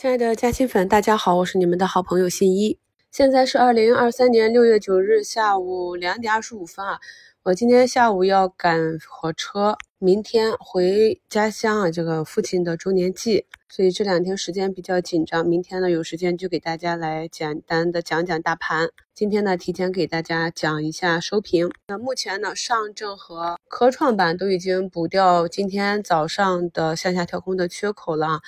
亲爱的嘉兴粉，大家好，我是你们的好朋友信一。现在是二零二三年六月九日下午两点二十五分啊，我今天下午要赶火车，明天回家乡啊，这个父亲的周年祭，所以这两天时间比较紧张。明天呢，有时间就给大家来简单的讲讲大盘。今天呢，提前给大家讲一下收评。那目前呢，上证和科创板都已经补掉今天早上的向下跳空的缺口了。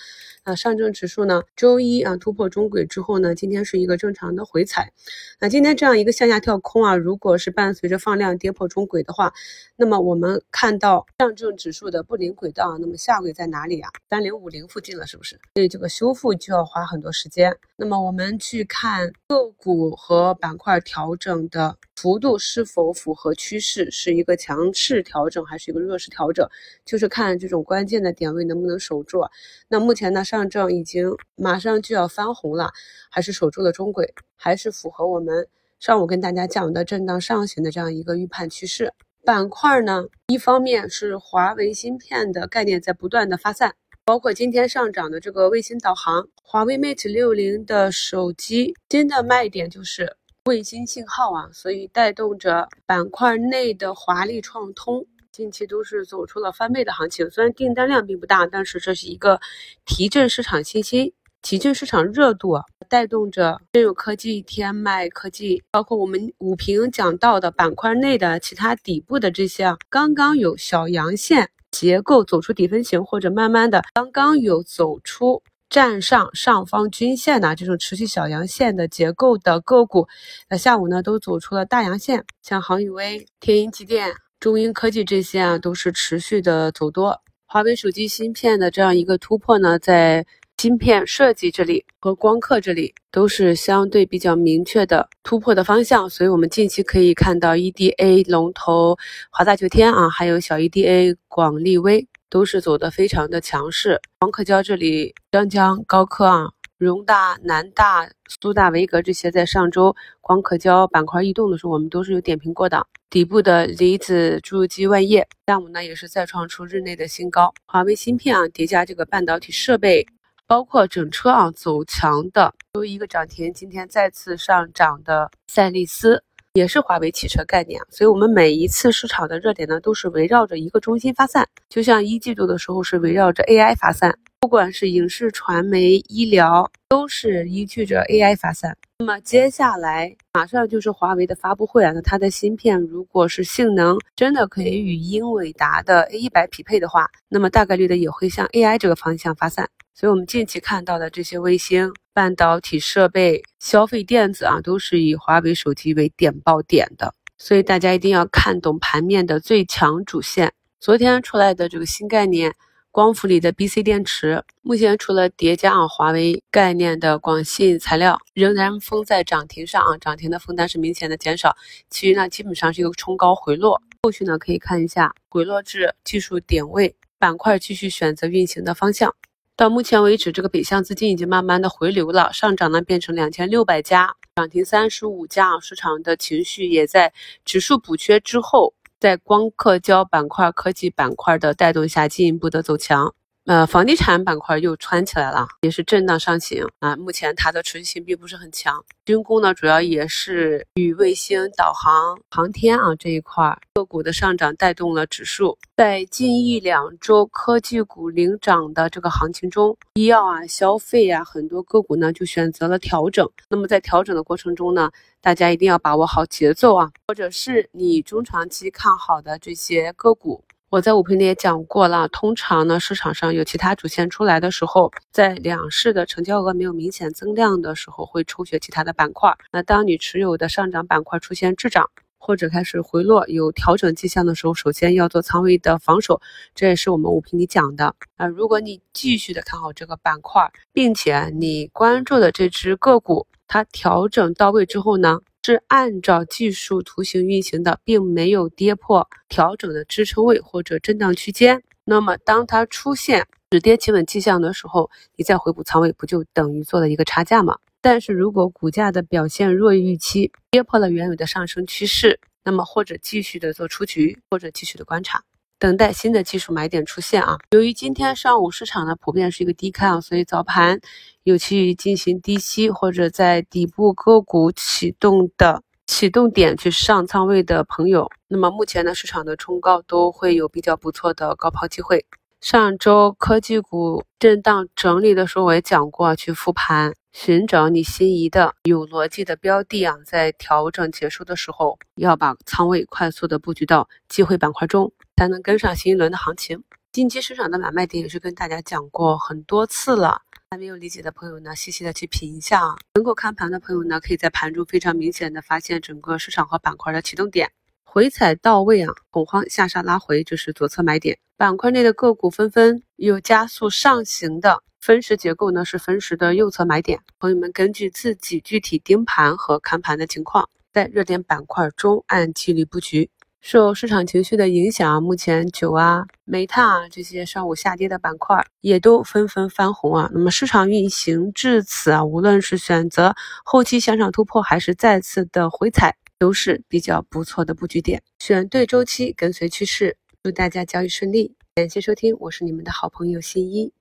那上证指数呢，周一啊突破中轨之后呢，今天是一个正常的回踩。那今天这样一个向下跳空啊，如果是伴随着放量跌破中轨的话，那么我们看到上证指数的布林轨道，那么下轨在哪里啊？三零五零附近了，是不是？所以这个修复就要花很多时间。那么我们去看个股和板。块调整的幅度是否符合趋势？是一个强势调整还是一个弱势调整？就是看这种关键的点位能不能守住。那目前呢，上证已经马上就要翻红了，还是守住了中轨，还是符合我们上午跟大家讲的震荡上行的这样一个预判趋势。板块呢，一方面是华为芯片的概念在不断的发散，包括今天上涨的这个卫星导航，华为 Mate 六零的手机新的卖点就是。卫星信号啊，所以带动着板块内的华丽创通近期都是走出了翻倍的行情。虽然订单量并不大，但是这是一个提振市场信心、提振市场热度，带动着真有科技、天迈科技，包括我们五平讲到的板块内的其他底部的这些刚刚有小阳线结构走出底分型，或者慢慢的刚刚有走出。站上上方均线的这种持续小阳线的结构的个股，那下午呢都走出了大阳线，像航宇威、天鹰机电、中英科技这些啊都是持续的走多。华为手机芯片的这样一个突破呢，在芯片设计这里和光刻这里都是相对比较明确的突破的方向，所以我们近期可以看到 EDA 龙头华大九天啊，还有小 EDA 广利威。都是走的非常的强势，光刻胶这里，张江、高科啊、荣大、南大、苏大、维格这些在上周光刻胶板块异动的时候，我们都是有点评过的。底部的离子注入机万业，下午呢也是再创出日内的新高。华为芯片啊，叠加这个半导体设备，包括整车啊走强的，都一个涨停。今天再次上涨的赛力斯。也是华为汽车概念，所以我们每一次市场的热点呢，都是围绕着一个中心发散。就像一季度的时候是围绕着 AI 发散，不管是影视、传媒、医疗，都是依据着 AI 发散。那么接下来马上就是华为的发布会啊，那它的芯片如果是性能真的可以与英伟达的 A 一百匹配的话，那么大概率的也会向 AI 这个方向发散。所以，我们近期看到的这些卫星、半导体设备、消费电子啊，都是以华为手机为点爆点的。所以，大家一定要看懂盘面的最强主线。昨天出来的这个新概念，光伏里的 BC 电池，目前除了叠加啊华为概念的广信材料仍然封在涨停上啊，涨停的封单是明显的减少，其余呢基本上是一个冲高回落。后续呢可以看一下回落至技术点位，板块继续选择运行的方向。到目前为止，这个北向资金已经慢慢的回流了，上涨呢变成两千六百家，涨停三十五家，市场的情绪也在指数补缺之后，在光刻胶板块、科技板块的带动下进一步的走强。呃，房地产板块又窜起来了，也是震荡上行啊。目前它的持续性并不是很强。军工呢，主要也是与卫星导航、航天啊这一块个股的上涨带动了指数。在近一两周科技股领涨的这个行情中，医药啊、消费啊很多个股呢就选择了调整。那么在调整的过程中呢，大家一定要把握好节奏啊，或者是你中长期看好的这些个股。我在五评里也讲过了，通常呢，市场上有其他主线出来的时候，在两市的成交额没有明显增量的时候，会抽血其他的板块。那当你持有的上涨板块出现滞涨或者开始回落，有调整迹象的时候，首先要做仓位的防守，这也是我们五评里讲的啊。如果你继续的看好这个板块，并且你关注的这只个股，它调整到位之后呢？是按照技术图形运行的，并没有跌破调整的支撑位或者震荡区间。那么，当它出现止跌企稳迹象的时候，你再回补仓位，不就等于做了一个差价吗？但是如果股价的表现弱于预期，跌破了原有的上升趋势，那么或者继续的做出局，或者继续的观察。等待新的技术买点出现啊。由于今天上午市场呢普遍是一个低开啊，所以早盘有去进行低吸或者在底部个股启动的启动点去上仓位的朋友，那么目前呢市场的冲高都会有比较不错的高抛机会。上周科技股震荡整理的时候，我也讲过，去复盘，寻找你心仪的有逻辑的标的啊，在调整结束的时候，要把仓位快速的布局到机会板块中，才能跟上新一轮的行情。近期市场的买卖点也是跟大家讲过很多次了，还没有理解的朋友呢，细细的去品一下啊。能够看盘的朋友呢，可以在盘中非常明显的发现整个市场和板块的启动点。回踩到位啊，恐慌下杀拉回就是左侧买点。板块内的个股纷纷有加速上行的分时结构呢，是分时的右侧买点。朋友们根据自己具体盯盘和看盘的情况，在热点板块中按纪律布局。受市场情绪的影响，目前酒啊、煤炭啊这些上午下跌的板块也都纷纷翻红啊。那么市场运行至此啊，无论是选择后期向上突破，还是再次的回踩。都是比较不错的布局点，选对周期，跟随趋势，祝大家交易顺利。感谢收听，我是你们的好朋友新一。